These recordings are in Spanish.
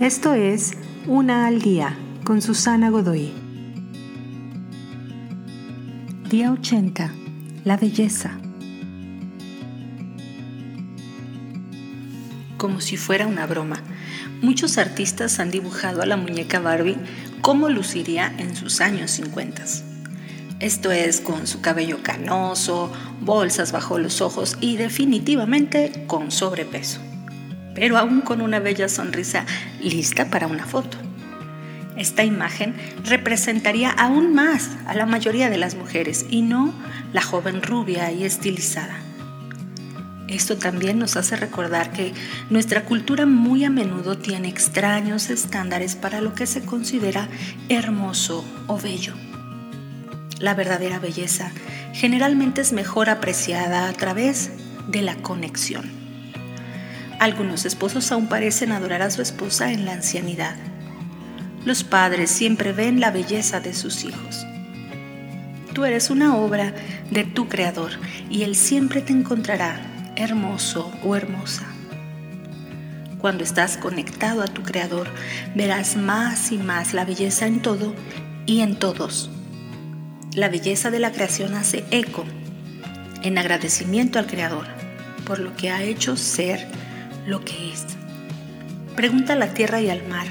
Esto es Una al Día con Susana Godoy. Día 80. La belleza. Como si fuera una broma, muchos artistas han dibujado a la muñeca Barbie como luciría en sus años 50. Esto es con su cabello canoso, bolsas bajo los ojos y definitivamente con sobrepeso pero aún con una bella sonrisa lista para una foto. Esta imagen representaría aún más a la mayoría de las mujeres y no la joven rubia y estilizada. Esto también nos hace recordar que nuestra cultura muy a menudo tiene extraños estándares para lo que se considera hermoso o bello. La verdadera belleza generalmente es mejor apreciada a través de la conexión. Algunos esposos aún parecen adorar a su esposa en la ancianidad. Los padres siempre ven la belleza de sus hijos. Tú eres una obra de tu Creador y Él siempre te encontrará hermoso o hermosa. Cuando estás conectado a tu Creador, verás más y más la belleza en todo y en todos. La belleza de la creación hace eco en agradecimiento al Creador por lo que ha hecho ser lo que es. Pregunta a la tierra y al mar,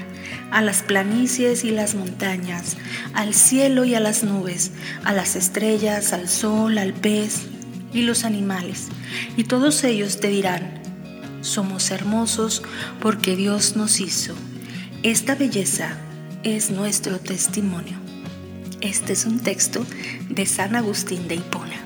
a las planicies y las montañas, al cielo y a las nubes, a las estrellas, al sol, al pez y los animales. Y todos ellos te dirán, somos hermosos porque Dios nos hizo. Esta belleza es nuestro testimonio. Este es un texto de San Agustín de Hipona.